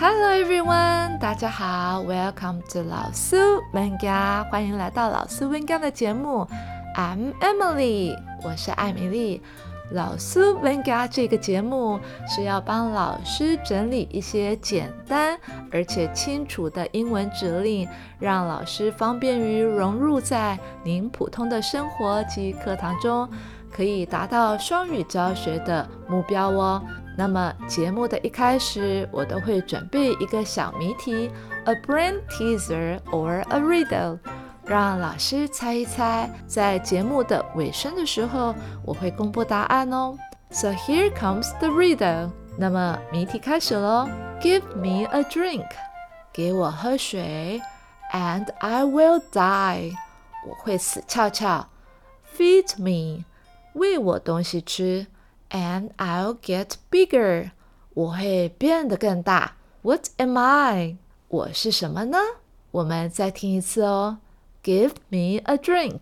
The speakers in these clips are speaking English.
Hello everyone，大家好，Welcome to 老苏文家，欢迎来到老苏文家的节目。I'm Emily，我是艾米丽。老苏文家这个节目是要帮老师整理一些简单而且清楚的英文指令，让老师方便于融入在您普通的生活及课堂中，可以达到双语教学的目标哦。那么节目的一开始，我都会准备一个小谜题，a brain teaser or a riddle，让老师猜一猜。在节目的尾声的时候，我会公布答案哦。So here comes the riddle。那么谜题开始喽。Give me a drink，给我喝水，and I will die，我会死翘翘。Feed me，喂我东西吃。And I'll get bigger，我会变得更大。What am I？我是什么呢？我们再听一次哦。Give me a drink,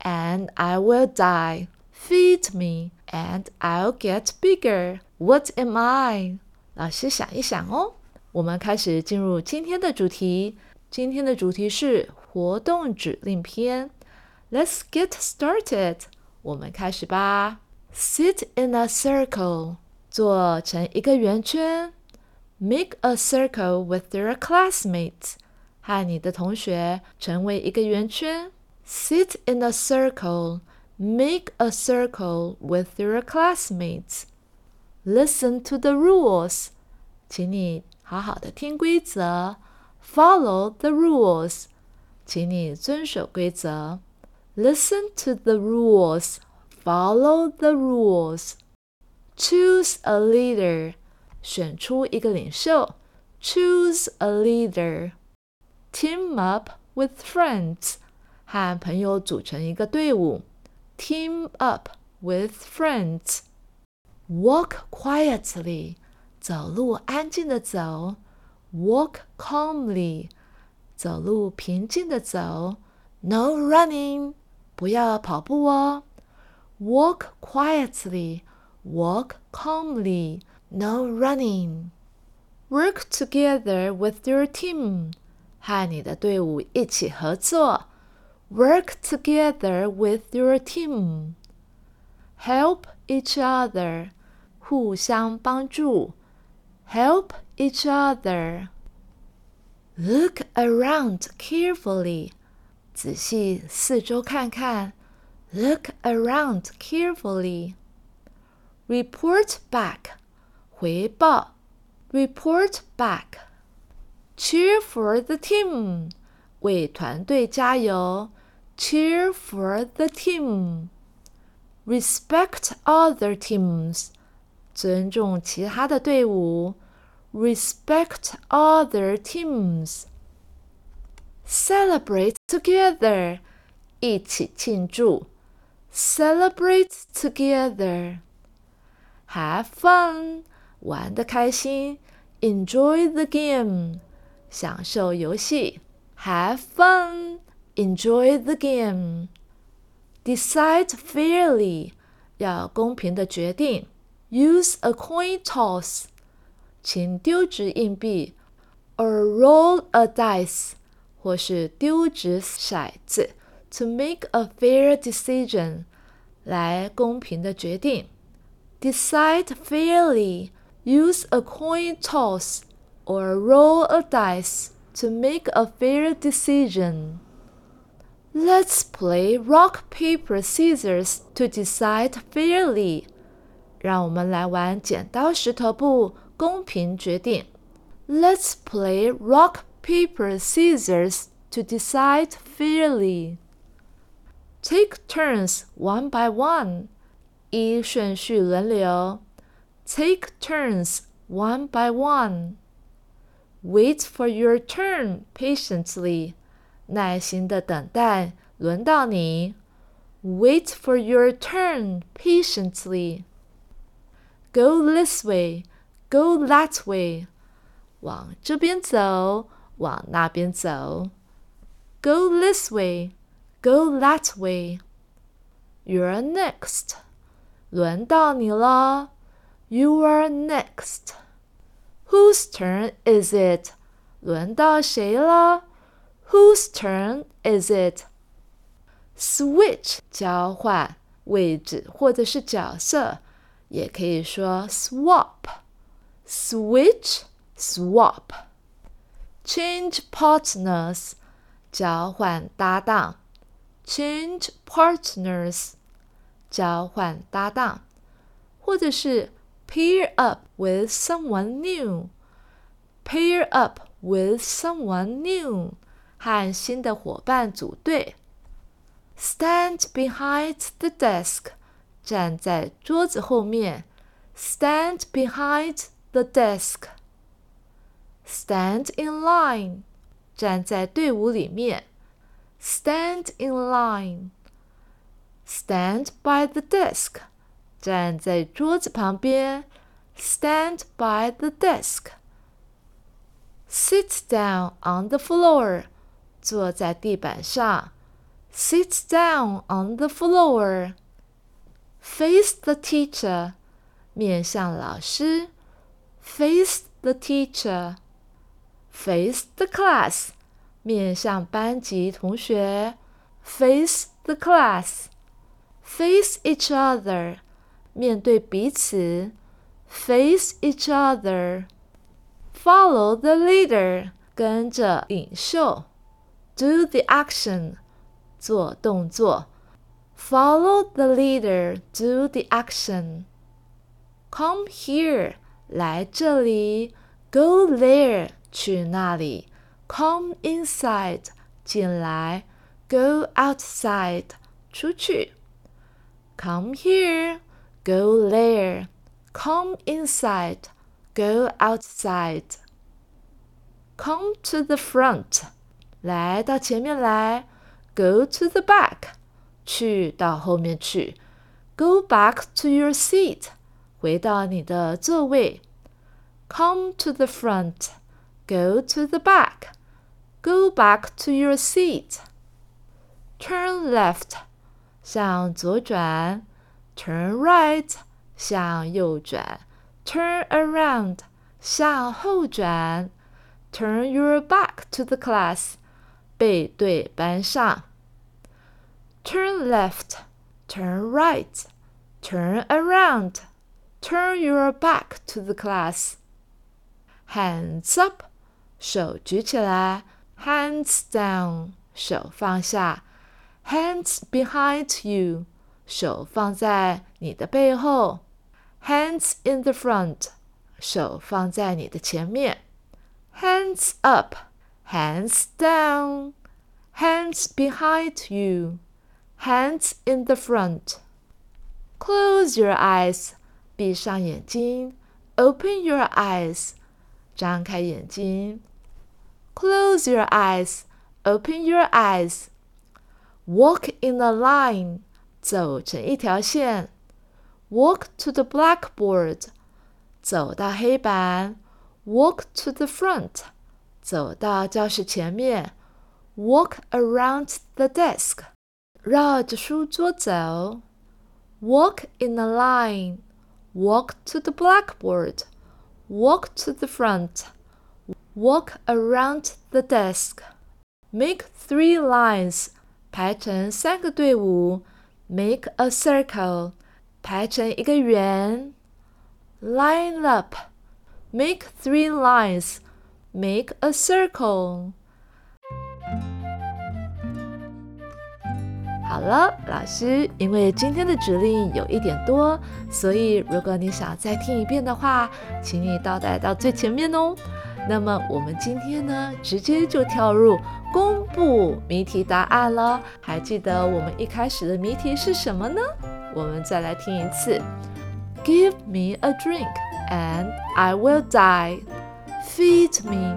and I will die. Feed me, and I'll get bigger. What am I？老师想一想哦。我们开始进入今天的主题。今天的主题是活动指令篇。Let's get started。我们开始吧。Sit in a circle，做成一个圆圈。Make a circle with your classmates，和你的同学成为一个圆圈。Sit in a circle, make a circle with your classmates. Listen to the rules，请你好好的听规则。Follow the rules，请你遵守规则。Listen to the rules。 Follow the rules. Choose a leader. 选出一个领袖。Choose a leader. Team up with friends. 和朋友组成一个队伍。Team up with friends. Walk quietly. 走路安静的走。Walk calmly. 走路平静的走。No running. 不要跑步哦。 Walk quietly, walk calmly, no running. Work together with your team. 和你的队伍一起合作。Work together with your team. Help each other. 互相帮助。Help each other. Look around carefully. 仔细四周看看。 Look around carefully. Report back. 回报。Report back. Cheer for the team. 为团队加油。Cheer for the team. Respect other teams. 尊重其他的队伍。Respect other teams. Celebrate together. 一起庆祝。 Celebrate together. Have fun. 玩的开心。Enjoy the game. 享受游戏。Have fun. Enjoy the game. Decide fairly. 要公平的决定。Use a coin toss. 请丢掷硬币。Or roll a dice. 或是丢掷骰子。 to make a fair decision，来公平的决定。Decide fairly. Use a coin toss or roll a dice to make a fair decision. Let's play rock paper scissors to decide fairly. 让我们来玩剪刀石头布，公平决定。Let's play rock paper scissors to decide fairly. Take turns one by one，依顺序轮流。Take turns one by one. Wait for your turn patiently，耐心的等待轮到你。Wait for your turn patiently. Go this way, go that way，往这边走，往那边走。Go this way. Go that way. You're next. 轮到你了。You are next. Whose turn is it？轮到谁了？Whose turn is it？Switch 交换位置或者是角色，也可以说 swap。Switch swap。Change partners 交换搭档。 Change partners 交换搭档，或者是 pair up with someone new。pair up with someone new，和新的伙伴组队。Stand behind the desk，站在桌子后面。Stand behind the desk。Stand in line，站在队伍里面。 Stand in line。Stand by the desk，站在桌子旁边。Stand by the desk。Sit down on the floor，坐在地板上。Sit down on the floor. Face the teacher，面向老师。Face the teacher. Face the class， 面向班级同学。Face the class. Face each other，面对彼此。Face each other. Follow the leader，跟着领袖。Do the action。做动作，follow the leader, do the action. Come here，来这里；go there，去那里 ；come inside，进来；go outside，出去。Come here, go there. Come inside, go outside. Come to the front，来到前面来。Go to the back，去到后面去。Go back to your seat，回到你的座位。Come to the front, go to the back, go back to your seat. Turn left，向左转。Turn right，向右转。Turn around，向后转。Turn your back to the class。背对班上。Turn left, turn right, turn around, turn your back to the class. Hands up，手举起来。 Hands down，手放下。Hands behind you，手放在你的背后。Hands in the front，手放在你的前面。Hands up。Hands down, hands behind you, hands in the front. Close your eyes, 闭上眼睛. Open your eyes, 张开眼睛. Close your eyes, open your eyes. Walk in a line, 走成一条线. Walk to the blackboard, 走到黑板. Walk to the front. 走到教室前面，walk around the desk，绕着书桌走；walk in a line, walk to the blackboard, walk to the front, walk around the desk. Make three lines，排成三个队伍；make a circle，排成一个圆；line up, make three lines。Make a circle。好了，老师，因为今天的指令有一点多，所以如果你想再听一遍的话，请你倒带到最前面哦。 那么我们今天呢，直接就跳入公布谜题答案了。还记得我们一开始的谜题是什么呢？我们再来听一次：Give me a drink and I will die。Feed me,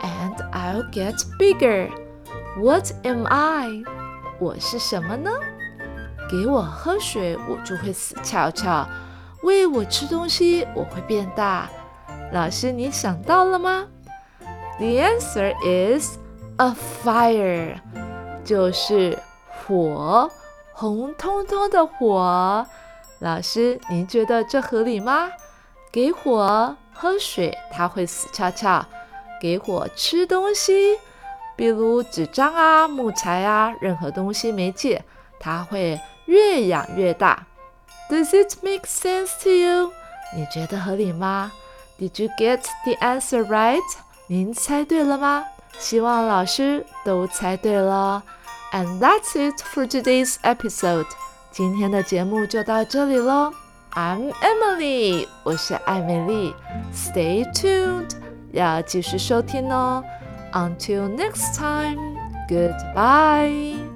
and I'll get bigger. What am I? 我是什么呢？给我喝水，我就会死翘翘；喂我吃东西，我会变大。老师，你想到了吗？The answer is a fire，就是火，红彤彤的火。老师，您觉得这合理吗？给火。喝水，它会死翘翘；给火吃东西，比如纸张啊、木材啊，任何东西媒介，它会越养越大。Does it make sense to you？你觉得合理吗 ？Did you get the answer right？您猜对了吗？希望老师都猜对了。And that's it for today's episode。今天的节目就到这里喽。I'm Emily，我是艾美丽。Stay tuned，要继续收听哦。Until next time，goodbye。